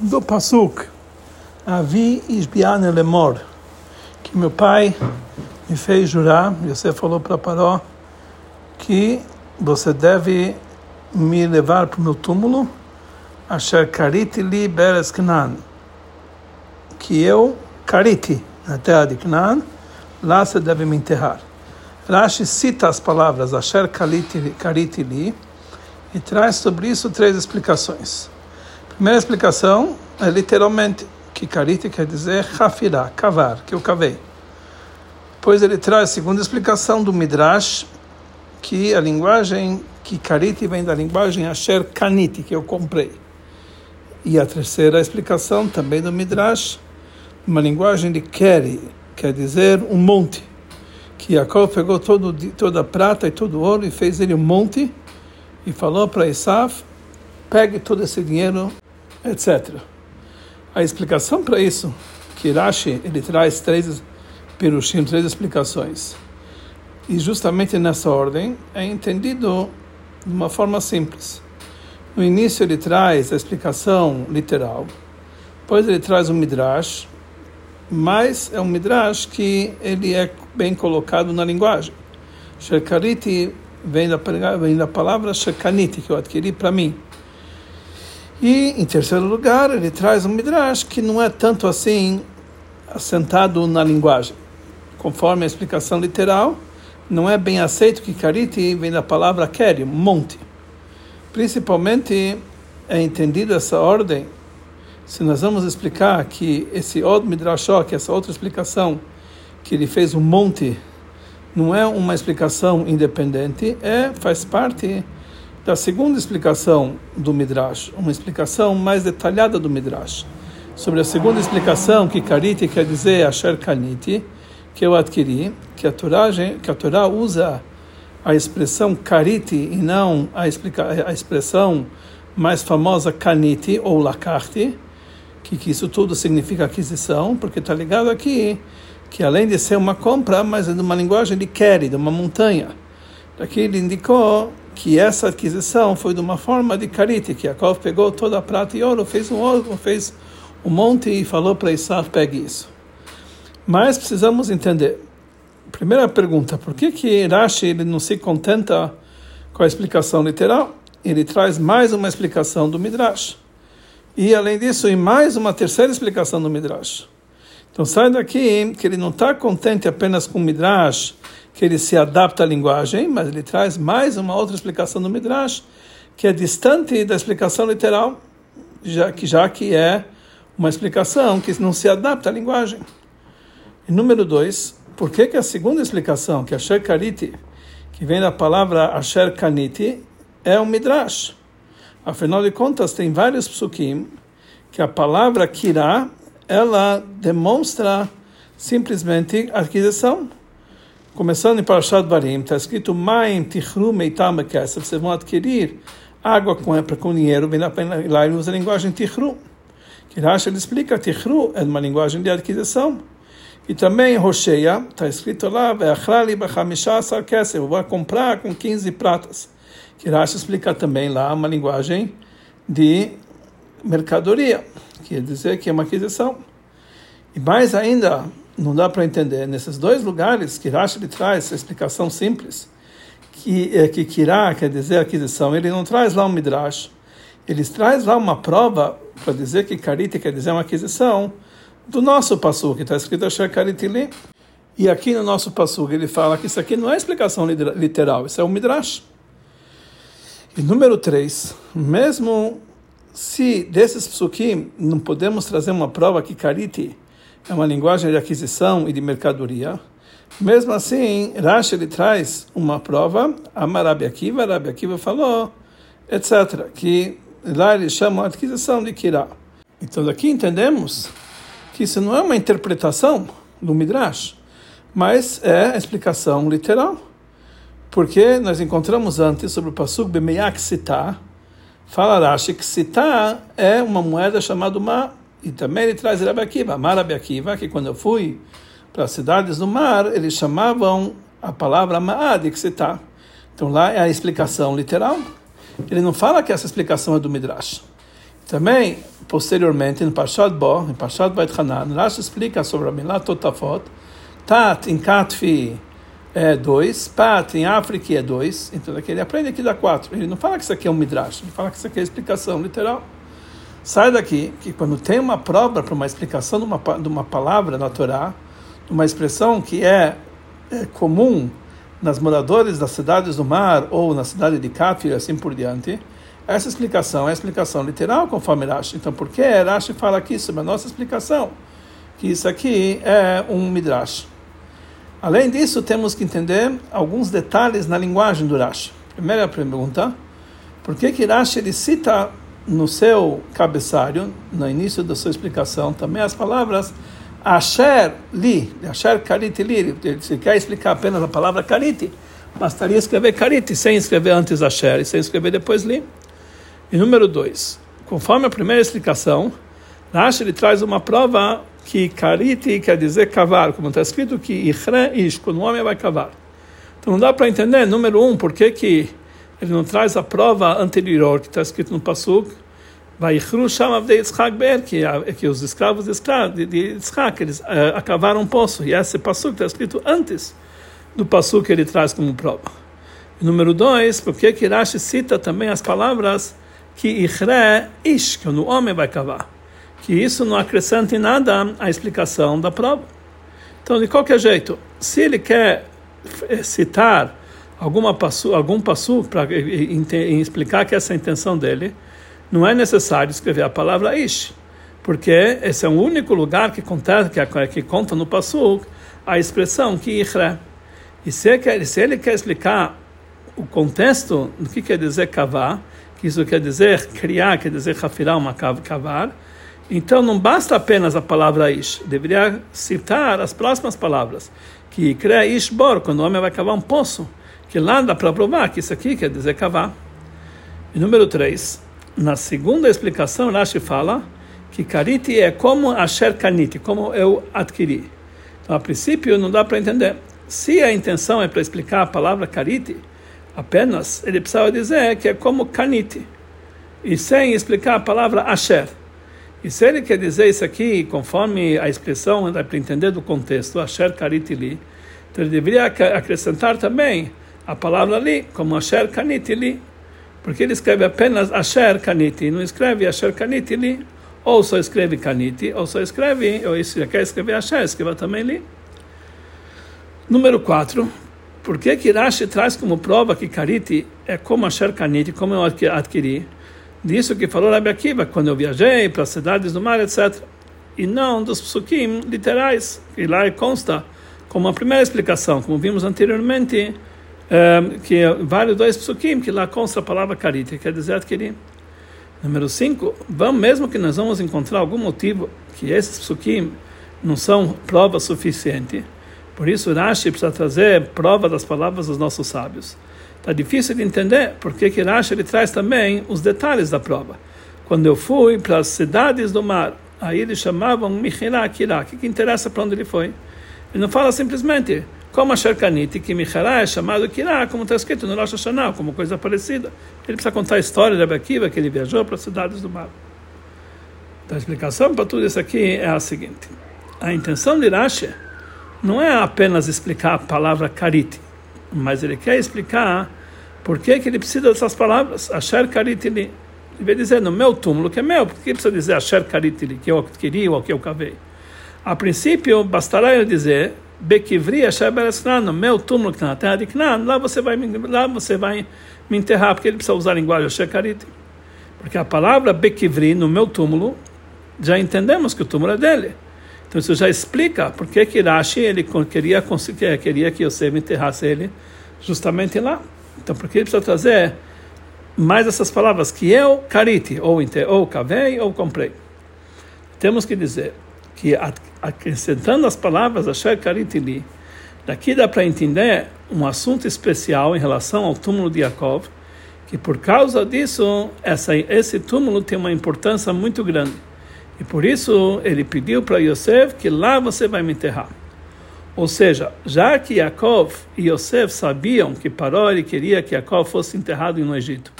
do Pasuk, Avi Isbian Lemor, que meu pai me fez jurar, você falou para Paró, que você deve me levar para o meu túmulo, Asher Kariti li Beres Knan, que eu, Kariti, na terra de Knan, lá você deve me enterrar. Rashi cita as palavras Asher Kariti li e traz sobre isso três explicações. Primeira explicação é literalmente que Kariti quer dizer Hafirá, cavar, que eu cavei. Depois ele traz a segunda explicação do Midrash, que a linguagem que Kariti vem da linguagem Asher Kaniti, que eu comprei. E a terceira explicação também do Midrash, uma linguagem de Keri, quer dizer um monte. Que Jacob pegou todo, toda a prata e todo o ouro e fez ele um monte e falou para Isaf, pegue todo esse dinheiro, etc. A explicação para isso, que Rashi ele traz três perushim, três explicações. E justamente nessa ordem é entendido de uma forma simples. No início ele traz a explicação literal, depois ele traz um midrash, mas é um midrash que ele é bem colocado na linguagem. Shekariti vem da, vem da palavra shekaniti, que eu adquiri para mim. E, em terceiro lugar, ele traz um midrash que não é tanto assim assentado na linguagem. Conforme a explicação literal, não é bem aceito que kariti vem da palavra keri, monte. Principalmente é entendido essa ordem se nós vamos explicar que esse Od Midrashó, que essa outra explicação, que ele fez um monte, não é uma explicação independente, é faz parte da segunda explicação do Midrash, uma explicação mais detalhada do Midrash. Sobre a segunda explicação, que Kariti quer dizer Asher Kaniti, que eu adquiri, que a Torá, que a Torá usa a expressão Kariti e não a, explica, a expressão mais famosa Kaniti ou Lakarti, que, que isso tudo significa aquisição, porque está ligado aqui que além de ser uma compra, mas é de uma linguagem de Keri, de uma montanha. Daqui ele indicou que essa aquisição foi de uma forma de Kariti, que Yaakov pegou toda a prata e ouro, fez um ouro, fez um monte e falou para Isaac, pegue isso. Mas precisamos entender. Primeira pergunta, por que que Rashi ele não se contenta com a explicação literal? Ele traz mais uma explicação do Midrash. E além disso, e mais uma terceira explicação do Midrash. Então sai daqui que ele não está contente apenas com o Midrash, que ele se adapta à linguagem, mas ele traz mais uma outra explicação do Midrash, que é distante da explicação literal, já que, já que é uma explicação que não se adapta à linguagem. E número dois, por que, que a segunda explicação, que é Asher Kariti, que vem da palavra Asher Kaniti, é um Midrash? Afinal de contas, tem vários psukim que a palavra kirá, ela demonstra simplesmente aquisição. Começando em Parashat Barim, está escrito Maim vocês vão adquirir água com, com dinheiro, bem lá ele usa a linguagem tichru. Kirash ele explica, tichru é uma linguagem de aquisição. E também Rocheia, está escrito lá, eu vou comprar com 15 pratas que explica também lá uma linguagem de mercadoria, quer dizer que é uma aquisição. E mais ainda, não dá para entender, nesses dois lugares que Rashi traz essa explicação simples, que é que Kirá quer dizer aquisição, ele não traz lá um midrash, ele traz lá uma prova para dizer que Karite quer dizer uma aquisição do nosso passo que está escrito Asher Karitili. E aqui no nosso passo ele fala que isso aqui não é explicação literal, isso é um midrash. E número 3, mesmo se desses psukim não podemos trazer uma prova que kariti é uma linguagem de aquisição e de mercadoria, mesmo assim, Rashi ele traz uma prova, a Marabi Akiva, Rabi Akiva falou, etc., que lá eles chamam a aquisição de Kirá. Então daqui entendemos que isso não é uma interpretação do Midrash, mas é a explicação literal. Porque nós encontramos antes sobre o Pasuk Bemeyak Sitá, fala Rashi que Sitá é uma moeda chamada Ma, e também ele traz Rabi Akiva, Mar Rabi Akiva, que quando eu fui para as cidades do mar, eles chamavam a palavra Ma'ad Sitá. Então lá é a explicação literal. Ele não fala que essa explicação é do Midrash. Também, posteriormente, no Parshat Bo, no Parshat Beit Hanan, Rashi explica sobre a Milá Totafot, Tat em Katfi é 2, Pat em África é 2, então ele aprende aqui da 4. Ele não fala que isso aqui é um Midrash, ele fala que isso aqui é explicação literal. Sai daqui que quando tem uma prova para uma explicação de uma, de uma palavra na Torá, uma expressão que é, é comum nas moradores das cidades do mar ou na cidade de Kafir assim por diante, essa explicação é explicação literal conforme Rashi. Então, por que Rashi fala aqui sobre a nossa explicação? Que isso aqui é um midrash. Além disso, temos que entender alguns detalhes na linguagem do Rashi. Primeira pergunta, por que que Rashi ele cita no seu cabeçalho, no início da sua explicação, também as palavras Asher li, Asher kariti li, se quer explicar apenas a palavra kariti, bastaria escrever kariti sem escrever antes Asher e sem escrever depois li. E número dois, conforme a primeira explicação, Rashi ele traz uma prova que kariti quer dizer cavar, como está escrito que ichre ish, quando o homem vai cavar. Então não dá para entender, número um, por que que ele não traz a prova anterior que está escrito no Yitzhak Ber, que, que os escravos de, Yitzhak, eles uh, acavaram um poço. E esse passo está escrito antes do passo que ele traz como prova. E número dois, porque que Rashi cita também as palavras que Ichre Ish, que o homem vai cavar. Que isso não acrescenta em nada a explicação da prova. Então, de qualquer jeito, se ele quer eh, citar alguma passu, algum passo para explicar que essa é a intenção dele, não é necessário escrever a palavra ish, porque esse é o único lugar que conta, que, que conta no Passuk a expressão que ichre. E se, quer, se ele quer explicar o contexto do que quer dizer cavar, que isso quer dizer criar, quer dizer rafirar uma cavar, então não basta apenas a palavra ish, deveria citar as próximas palavras, que cria ishbor, quando o homem vai cavar um poço, que lá dá para provar que isso aqui quer dizer cavar. E número 3, na segunda explicação, Rashi fala que kariti é como asher kaniti, como eu adquiri. Então, a princípio, não dá para entender. Se a intenção é para explicar a palavra kariti, apenas ele precisava dizer que é como kaniti, e sem explicar a palavra asher. E se ele quer dizer isso aqui, conforme a expressão, dá para entender do contexto, asher kariti li, então ele deveria acrescentar também a palavra ali, como asher kaniti li, porque ele escreve apenas Asher Kaniti, não escreve Asher Kaniti li, ou só escreve Kaniti, ou só escreve, ou se quer escrever Asher, escreva também li. Número 4. Por que que traz como prova que Kaniti é como Asher Kaniti, como eu adquiri? Disso que falou Rabi Akiva, quando eu viajei para as cidades do mar, etc. E não dos psukim literais, que lá consta como a primeira explicação, como vimos anteriormente, que vários dois psukim que lá consta a palavra karita, quer dizer adquirir. Número 5, vamos mesmo que nós vamos encontrar algum motivo que esses psukim não são prova suficiente. Por isso Rashi precisa trazer prova das palavras dos nossos sábios. Está difícil de entender porque que Rashi ele traz também os detalhes da prova. Quando eu fui para as cidades do mar, aí eles chamavam Mihirá Akirá. O que interessa para onde ele foi? Ele não fala simplesmente como a Sherkanit, que Michará é chamado Kirá, como está escrito no Rosh Hashanah, como coisa parecida. Ele precisa contar a história de Abakiva, que ele viajou para as cidades do mar. Então, a explicação para tudo isso aqui é a seguinte. A intenção de Rashi não é apenas explicar a palavra Karit, mas ele quer explicar por que, que ele precisa dessas palavras, Asher Karitili. Ele vai dizer no meu túmulo, que é meu, por que precisa dizer Asher Karitili, que eu queria ou que eu cavei? A princípio, bastará ele dizer Bekivri no meu túmulo que está na terra de Knan, lá você vai, lá você vai me enterrar, porque ele precisa usar a linguagem Asher Karit. Porque a palavra Bekivri, no meu túmulo, já entendemos que o túmulo é dele. Então isso já explica por que que Rashi ele queria, queria que Yosef enterrasse ele justamente lá. Então por que ele precisa trazer mais essas palavras que eu, Kariti, ou, ou cavei ou comprei. Temos que dizer que acrescentando as palavras Asher Karitili, daqui dá para entender um assunto especial em relação ao túmulo de Yaakov, que por causa disso essa, esse túmulo tem uma importância muito grande. E por isso ele pediu para Yosef que lá você vai me enterrar. Ou seja, já que Yaakov e Yosef sabiam que Paró queria que Yaakov fosse enterrado no Egito,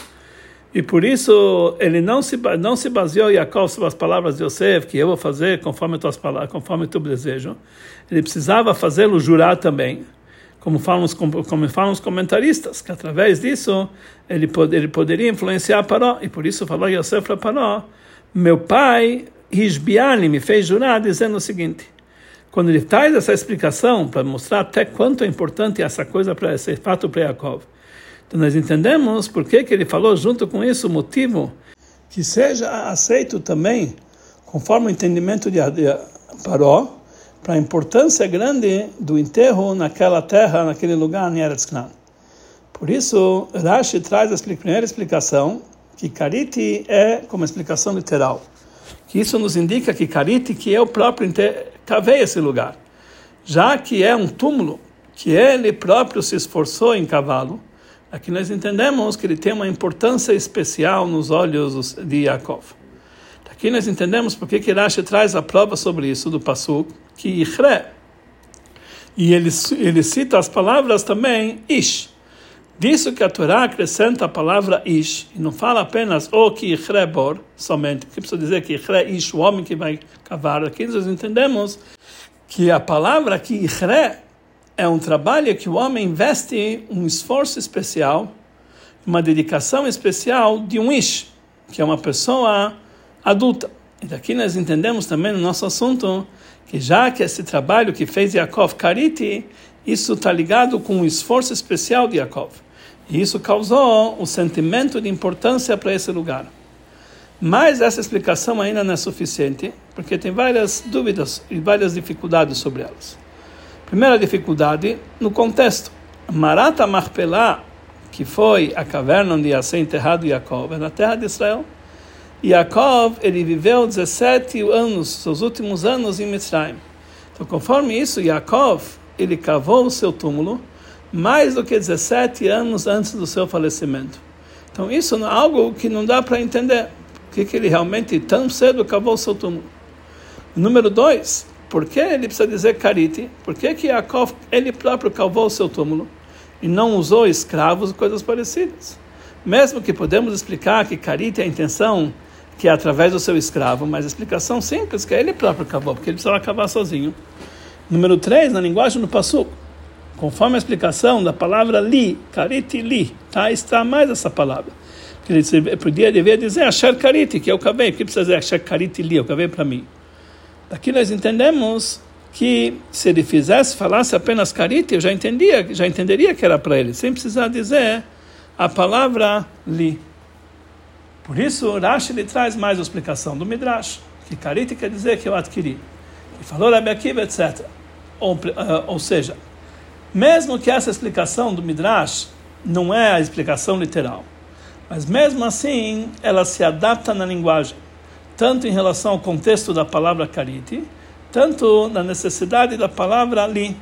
E por isso ele não se não se baseou Yaakov sobre as palavras de Yosef, que eu vou fazer conforme tuas palavras, conforme tu desejo. Ele precisava fazê-lo jurar também, como falam os como falam os comentaristas, que através disso ele, pod, ele poderia influenciar Paró. E por isso falou Yosef para Paró: meu pai Hishbiani me fez jurar dizendo o seguinte. Quando ele traz essa explicação para mostrar até quanto é importante essa coisa para esse fato para Yaakov então nós entendemos por que, que ele falou junto com isso o motivo que seja aceito também, conforme o entendimento de Paró, para a importância grande do enterro naquela terra, naquele lugar, em Eretz Knan. Por isso, Rashi traz a primeira explicação, que Kariti é como explicação literal. Que isso nos indica que Kariti, que é o próprio cavei esse lugar. Já que é um túmulo, que ele próprio se esforçou em cavá-lo, Aqui nós entendemos que ele tem uma importância especial nos olhos de Yaakov. Aqui nós entendemos porque que Rashi traz a prova sobre isso do Passuk, que Ichre, e ele, ele cita as palavras também Ish. Disso que a Torá acrescenta a palavra Ish, e não fala apenas o que Ichre bor, somente, que precisa dizer que Ichre Ish, o homem que vai cavar. Aqui nós entendemos que a palavra que Ichre é um trabalho que o homem investe um esforço especial, uma dedicação especial de um ish, que é uma pessoa adulta. E daqui nós entendemos também no nosso assunto que já que esse trabalho que fez Yaakov Kariti, isso está ligado com um esforço especial de Yaakov. E isso causou um sentimento de importância para esse lugar. Mas essa explicação ainda não é suficiente, porque tem várias dúvidas e várias dificuldades sobre elas. Primeira dificuldade, no contexto. Marata Marpelá, que foi a caverna onde ia ser enterrado Yaakov, é na terra de Israel. Yaakov, ele viveu 17 anos, seus últimos anos em Mitzrayim. Então, conforme isso, Yaakov, ele cavou o seu túmulo mais do que 17 anos antes do seu falecimento. Então, isso é algo que não dá para entender. Por que, ele realmente tão cedo cavou o seu túmulo? Número dois, por que ele precisa dizer Kariti? Por que, que Yaakov, ele próprio cavou o seu túmulo e não usou escravos e coisas parecidas? Mesmo que podemos explicar que Kariti é a intenção que é através do seu escravo, mas a explicação simples que é ele próprio cavou, porque ele precisava cavar sozinho. Número 3, na linguagem do Passuco, conforme a explicação da palavra li, Kariti li, tá? está mais essa palavra. Ele podia, devia dizer Asher Kariti, que eu cavei, que precisa dizer Asher Kariti li, eu cavei para mim. Daqui nós entendemos que se ele fizesse, falasse apenas carite, eu já entendia, já entenderia que era para ele, sem precisar dizer a palavra li. Por isso, Rashi ele traz mais a explicação do Midrash, que carite quer dizer que eu adquiri. E falou Rabi Akiva, etc. Ou, uh, ou seja, mesmo que essa explicação do Midrash não é a explicação literal, mas mesmo assim ela se adapta na linguagem tanto em relação ao contexto da palavra kariti, tanto na necessidade da palavra ali.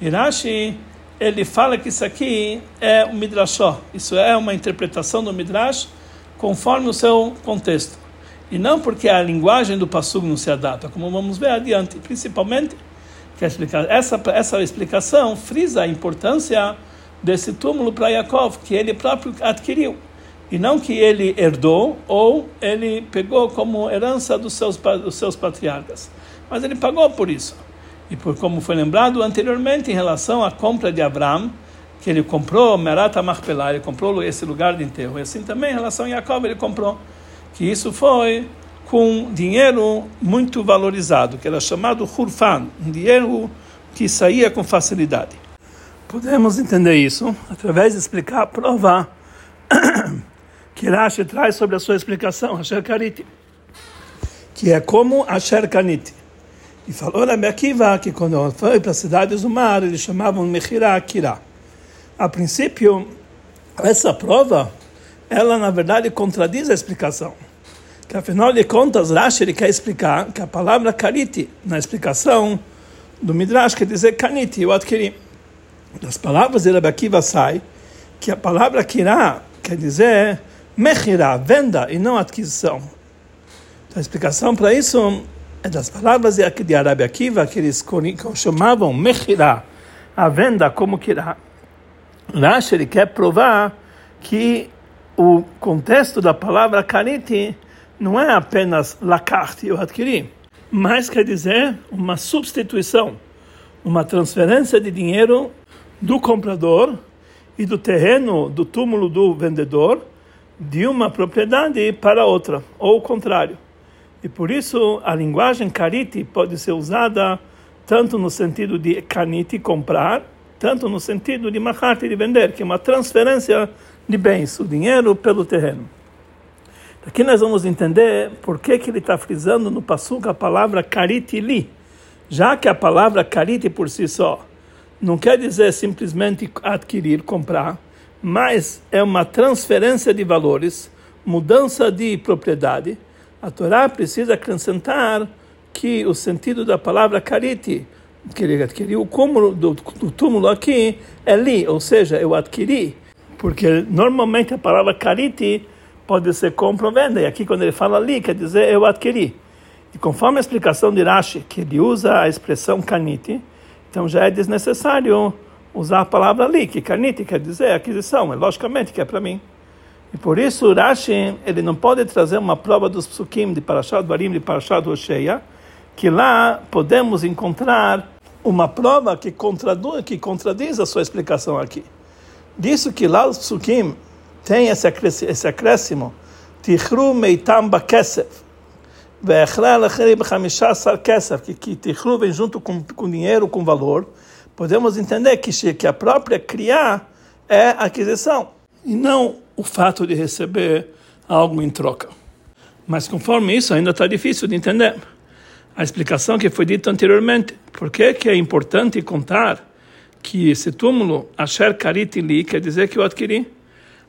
Irashi, ele fala que isso aqui é um midrashó, isso é uma interpretação do midrash conforme o seu contexto. E não porque a linguagem do Passug não se adapta, como vamos ver adiante, principalmente que essa, essa explicação frisa a importância desse túmulo para Yaakov, que ele próprio adquiriu e não que ele herdou ou ele pegou como herança dos seus, dos seus patriarcas. Mas ele pagou por isso. E por como foi lembrado anteriormente em relação à compra de Abraão, que ele comprou Merata Marpelá, ele comprou esse lugar de enterro. E assim também em relação a Jacob, ele comprou. Que isso foi com dinheiro muito valorizado, que era chamado Hurfan, um dinheiro que saía com facilidade. Podemos entender isso através de explicar, provar que Rashi traz sobre a sua explicação, Asher Kariti, que é como Asher Kaniti. E falou Rabi Akiva que quando foi para as cidades do mar, eles chamavam Mechira Akira. A princípio, essa prova, ela na verdade contradiz a explicação. Que afinal de contas, Rashi ele quer explicar que a palavra Kariti, na explicação do Midrash, quer dizer Kaniti, eu adquiri. Das palavras de Rabi Akiva sai que a palavra Kirá quer dizer Mechirá, venda e não adquisição. Então, a explicação para isso é das palavras de Arabi Akiva, que eles chamavam Mechirá, a venda como Kirá. Rashi ele quer provar que o contexto da palavra kariti não é apenas lakart, eu adquiri, mas quer dizer uma substituição, uma transferência de dinheiro do comprador e do terreno do túmulo do vendedor de uma propriedade para outra, ou o contrário. E por isso a linguagem kariti pode ser usada tanto no sentido de kaniti, comprar, tanto no sentido de mahati, de vender, que é uma transferência de bens, o dinheiro pelo terreno. Aqui nós vamos entender por que, que ele está frisando no passuca a palavra kariti li, já que a palavra kariti por si só não quer dizer simplesmente adquirir, comprar, mas é uma transferência de valores, mudança de propriedade. A Torá precisa acrescentar que o sentido da palavra kariti, que ele adquiriu o cúmulo do, do túmulo aqui, é li, ou seja, eu adquiri, porque normalmente a palavra kariti pode ser compra ou venda, e aqui quando ele fala li, quer dizer eu adquiri. E conforme a explicação de Rashi, que ele usa a expressão kaniti, então já é desnecessário usar a palavra ali, que kaniti quer dizer aquisição, é logicamente que é para mim. E por isso Rashi, ele não pode trazer uma prova dos psukim de Parashat Barim, de Parashat Hosheia, que lá podemos encontrar uma prova que, contradiz, que contradiz a sua explicação aqui. Disso que lá os psukim tem esse acréscimo, Tichru meitam bakesef, que, que Tichru vem junto com, com dinheiro, com valor, podemos entender que, que a própria criar é aquisição, e não o fato de receber algo em troca. Mas conforme isso, ainda está difícil de entender. A explicação que foi dita anteriormente, por que, que é importante contar que esse túmulo, Asher Karit Li, quer dizer que eu adquiri?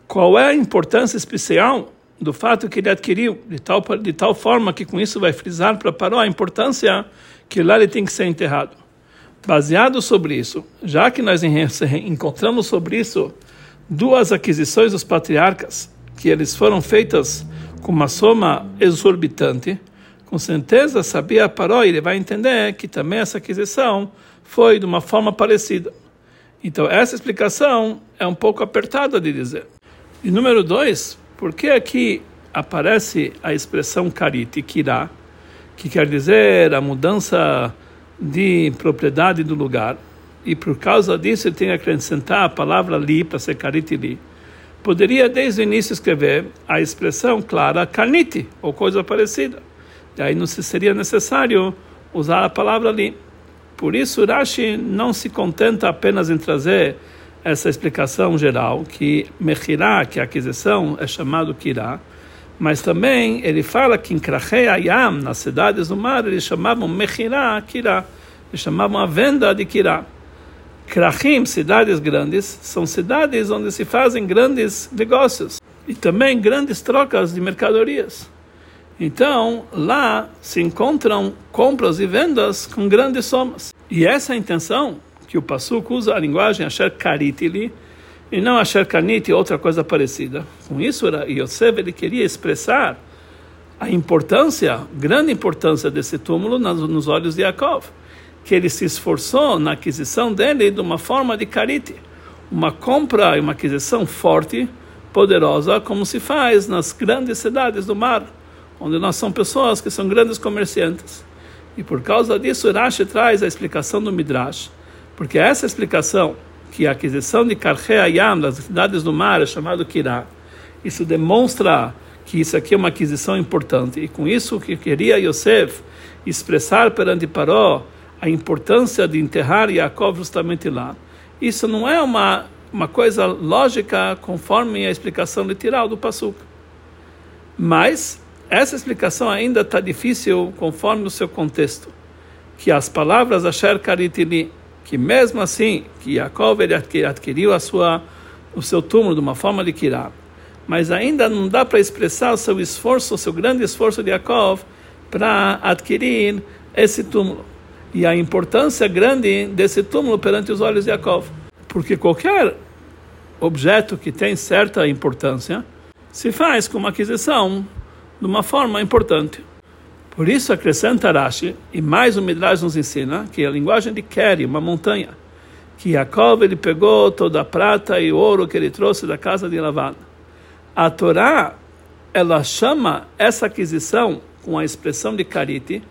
Qual é a importância especial do fato que ele adquiriu, de tal, de tal forma que com isso vai frisar para Paró a importância que lá ele tem que ser enterrado. Baseado sobre isso, já que nós encontramos sobre isso duas aquisições dos patriarcas, que eles foram feitas com uma soma exorbitante, com certeza sabia Paró, ele vai entender que também essa aquisição foi de uma forma parecida. Então, essa explicação é um pouco apertada de dizer. E número dois, por que aqui aparece a expressão kariti, kirá, que quer dizer a mudança de propriedade do lugar, e por causa disso ele tem que acrescentar a palavra li para ser kariti li. Poderia desde o início escrever a expressão clara kaniti, ou coisa parecida. E aí não seria necessário usar a palavra li. Por isso Rashi não se contenta apenas em trazer essa explicação geral que mechirá, que a aquisição, é chamado kirá, mas também ele fala que em Krachei Ayam, nas cidades do mar, eles chamavam mechirá, kirá, eles chamavam a venda de kirá. Krachim, cidades grandes, são cidades onde se fazem grandes negócios e também grandes trocas de mercadorias. Então, lá se encontram compras e vendas com grandes somas. E essa é a intenção que o Pasuk usa a linguagem Asher Karitili e não Asher Kaniti, outra coisa parecida. Com isso, Yosef ele queria expressar a importância, grande importância desse túmulo nos olhos de Yaakov, que ele se esforçou na aquisição dele de uma forma de kariti, uma compra e uma aquisição forte, poderosa, como se faz nas grandes cidades do mar, onde nós somos pessoas que são grandes comerciantes. E por causa disso, Rashi traz a explicação do Midrash, porque essa explicação, que a aquisição de Karche Ayam, das cidades do mar, é chamado Kirá, isso demonstra que isso aqui é uma aquisição importante. E com isso que queria Yosef expressar perante Paró a importância de enterrar Yaakov justamente lá. Isso não é uma, uma coisa lógica conforme a explicação literal do Pasuk. Mas essa explicação ainda está difícil conforme o seu contexto. Que as palavras Asher Karitili que mesmo assim que Yaakov ele adquiriu a sua o seu túmulo de uma forma de Kirá, mas ainda não dá para expressar o seu esforço, o seu grande esforço de Yaakov para adquirir esse túmulo. E a importância grande desse túmulo perante os olhos de Yaakov, porque qualquer objeto que tem certa importância se faz com uma aquisição de uma forma importante. Por isso acrescenta Rashi, e mais o Midrash nos ensina, que a linguagem de Keri, uma montanha, que Jacob ele pegou toda a prata e o ouro que ele trouxe da casa de Lavan. a Torá ela chama essa aquisição com a expressão de carite,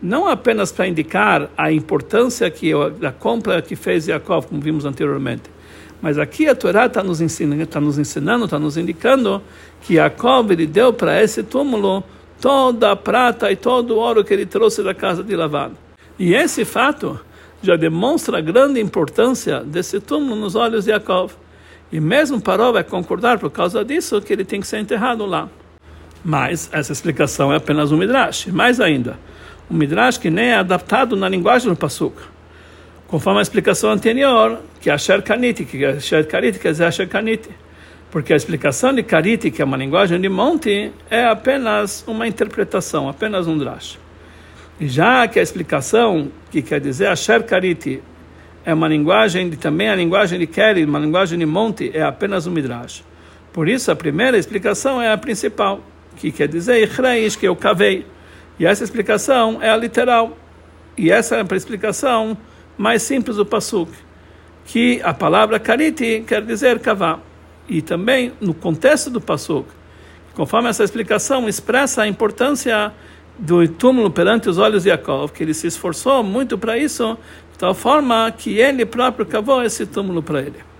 não apenas para indicar a importância que da compra que fez Yaakov, como vimos anteriormente, mas aqui a Torá está nos ensinando, está nos ensinando, está nos indicando que Yaakov ele deu para esse túmulo toda a prata e todo o ouro que ele trouxe da casa de Lavado. E esse fato já demonstra a grande importância desse túmulo nos olhos de Yaakov. E mesmo Paró vai concordar por causa disso que ele tem que ser enterrado lá. Mas essa explicação é apenas um midrash. Mais ainda, um midrash que nem é adaptado na linguagem do Pasuk. Conforme a explicação anterior, que é Asher Kaniti, que Asher Kaniti quer dizer Asher Kaniti. Porque a explicação de Kariti, que é uma linguagem de monte, é apenas uma interpretação, apenas um drash. E já que a explicação, que quer dizer Asher Kariti, é uma linguagem, de, também a linguagem de Keri, uma linguagem de monte, é apenas um midrash. Por isso, a primeira explicação é a principal que quer dizer Ichreish, que eu cavei. E essa explicação é a literal. E essa é a explicação mais simples do Pasuk, que a palavra kariti quer dizer cavar. E também no contexto do Pasuk, conforme essa explicação expressa a importância do túmulo perante os olhos de Yaakov, que ele se esforçou muito para isso, de tal forma que ele próprio cavou esse túmulo para ele.